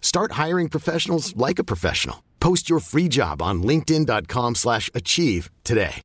Start hiring professionals like a professional. Post your free job on linkedin.com/achieve today.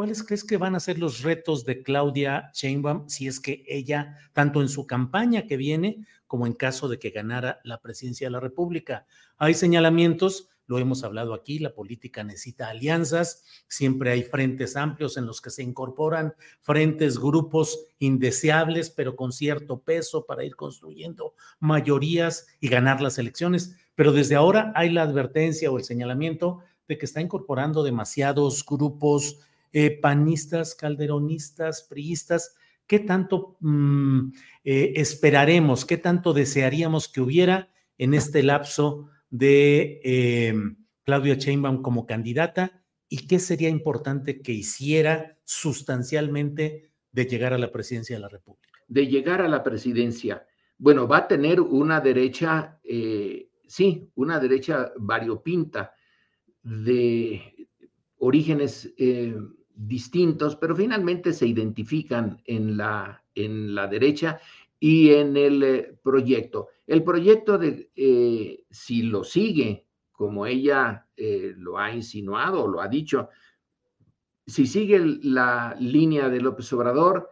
¿Cuáles crees que van a ser los retos de Claudia Sheinbaum si es que ella, tanto en su campaña que viene como en caso de que ganara la presidencia de la República? Hay señalamientos, lo hemos hablado aquí, la política necesita alianzas, siempre hay frentes amplios en los que se incorporan frentes, grupos indeseables, pero con cierto peso para ir construyendo mayorías y ganar las elecciones. Pero desde ahora hay la advertencia o el señalamiento de que está incorporando demasiados grupos eh, panistas, calderonistas, priistas. ¿Qué tanto mm, eh, esperaremos, qué tanto desearíamos que hubiera en este lapso de eh, Claudia Sheinbaum como candidata y qué sería importante que hiciera sustancialmente de llegar a la presidencia de la República? de llegar a la presidencia. Bueno, va a tener una derecha, eh, sí, una derecha variopinta de orígenes eh, distintos, pero finalmente se identifican en la, en la derecha y en el eh, proyecto. El proyecto de, eh, si lo sigue, como ella eh, lo ha insinuado lo ha dicho, si sigue la línea de López Obrador,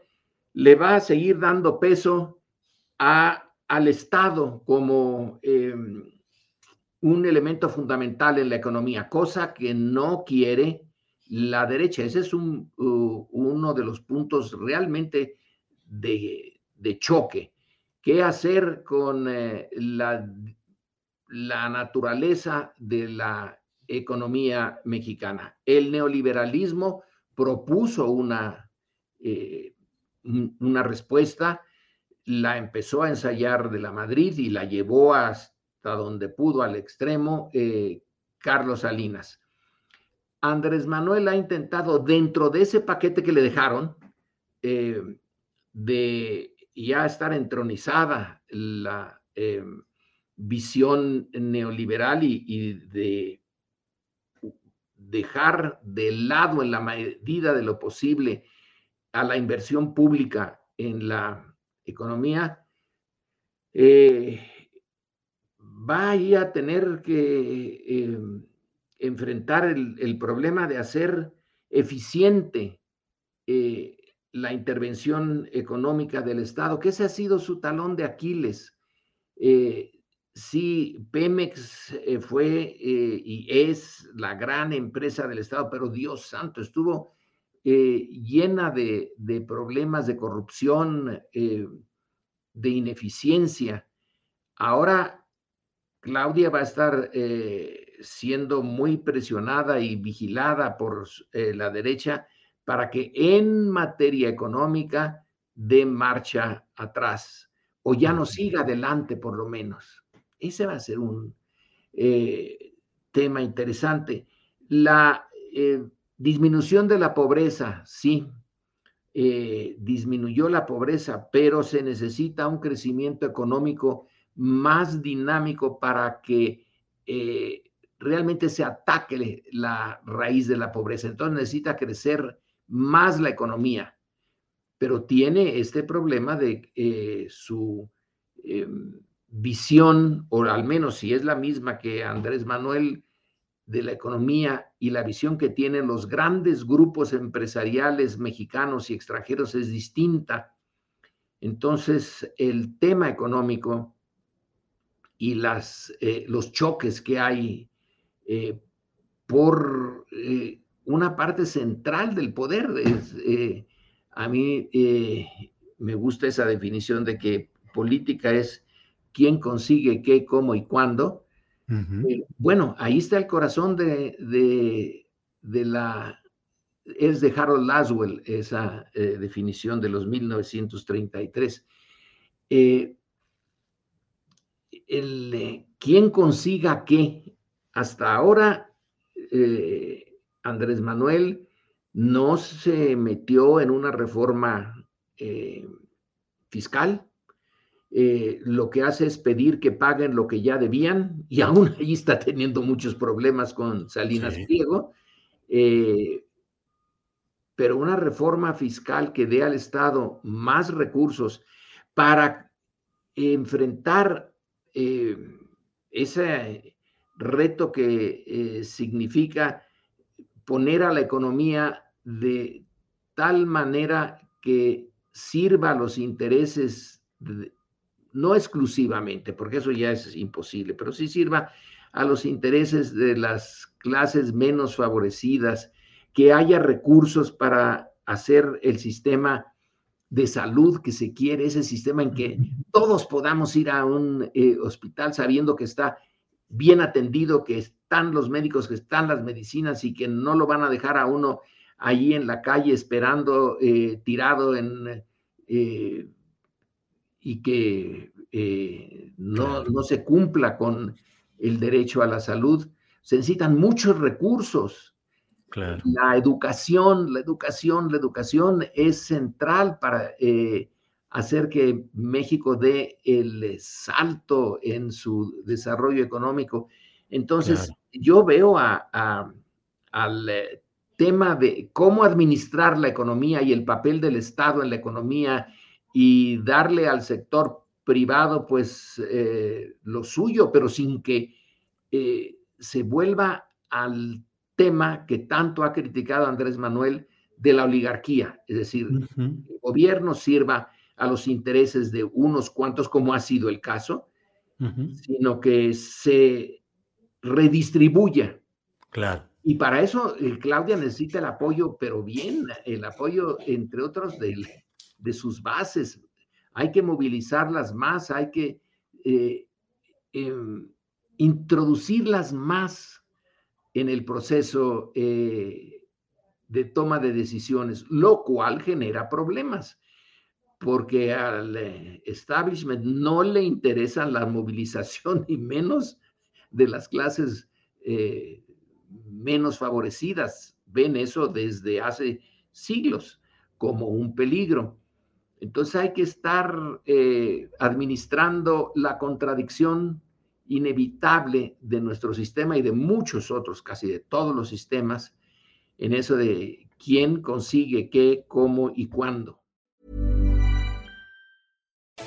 le va a seguir dando peso a, al Estado como eh, un elemento fundamental en la economía, cosa que no quiere la derecha. Ese es un, uno de los puntos realmente de, de choque. ¿Qué hacer con eh, la, la naturaleza de la economía mexicana? El neoliberalismo propuso una, eh, un- una respuesta, la empezó a ensayar de la Madrid y la llevó hasta donde pudo al extremo eh, Carlos Salinas. Andrés Manuel ha intentado dentro de ese paquete que le dejaron de ya estar entronizada la eh, visión neoliberal y, y de dejar de lado en la medida de lo posible a la inversión pública en la economía, eh, va a tener que eh, enfrentar el, el problema de hacer eficiente eh, la intervención económica del Estado, que ese ha sido su talón de Aquiles. Eh, sí, Pemex eh, fue eh, y es la gran empresa del Estado, pero Dios santo, estuvo eh, llena de, de problemas de corrupción, de ineficiencia. Ahora Claudia va a estar siendo muy presionada y vigilada por la derecha para que en materia económica dé marcha atrás o ya no siga adelante por lo menos. Ese va a ser un eh, tema interesante. La eh, disminución de la pobreza, sí, eh, disminuyó la pobreza, pero se necesita un crecimiento económico más dinámico para que realmente se ataque la raíz de la pobreza. Entonces necesita crecer más la economía, pero tiene este problema de eh, su eh, visión, o al menos si es la misma que Andrés Manuel, de la economía y la visión que tienen los grandes grupos empresariales mexicanos y extranjeros es distinta. Entonces, el tema económico y las, eh, los choques que hay eh, por una parte central del poder. a mí me gusta esa definición de que política es quién consigue qué, cómo y cuándo. bueno, ahí está el corazón de, de, la... Es de Harold Laswell esa definición de los 1933 el, eh, quién consiga qué. Hasta ahora, eh, Andrés Manuel no se metió en una reforma eh, fiscal. lo que hace es pedir que paguen lo que ya debían y aún ahí está teniendo muchos problemas con Salinas Pliego. pero una reforma fiscal que dé al Estado más recursos para enfrentar eh, ese reto que eh, significa poner a la economía de tal manera que sirva a los intereses, no exclusivamente, porque eso ya es imposible, pero sí sirva a los intereses de las clases menos favorecidas, que haya recursos para hacer el sistema de salud que se quiere, ese sistema en que todos podamos ir a un eh, hospital sabiendo que está bien atendido, que están los médicos, que están las medicinas y que no lo van a dejar a uno allí en la calle esperando, eh, tirado en... Eh, y que no, no se cumpla con el derecho a la salud. Se necesitan muchos recursos la educación, la educación, la educación es central para eh, hacer que México dé el salto en su desarrollo económico. Entonces, yo veo al eh, tema de cómo administrar la economía y el papel del Estado en la economía y darle al sector privado, pues, eh, lo suyo, pero sin que se vuelva al tema que tanto ha criticado Andrés Manuel de la oligarquía, es decir, el gobierno sirva a los intereses de unos cuantos, como ha sido el caso, sino que se redistribuya. Claro. Y para eso eh, Claudia necesita el apoyo, pero bien, el apoyo, entre otros, de, de sus bases. Hay que movilizarlas más, hay que eh, em, introducirlas más en el proceso eh, de toma de decisiones, lo cual genera problemas, porque al eh, establishment no le interesa la movilización y menos de las clases eh, menos favorecidas. Ven eso desde hace siglos como un peligro. Entonces hay que estar administrando la contradicción inevitable de nuestro sistema y de muchos otros, casi de todos los sistemas, en eso de quién consigue qué, cómo y cuándo.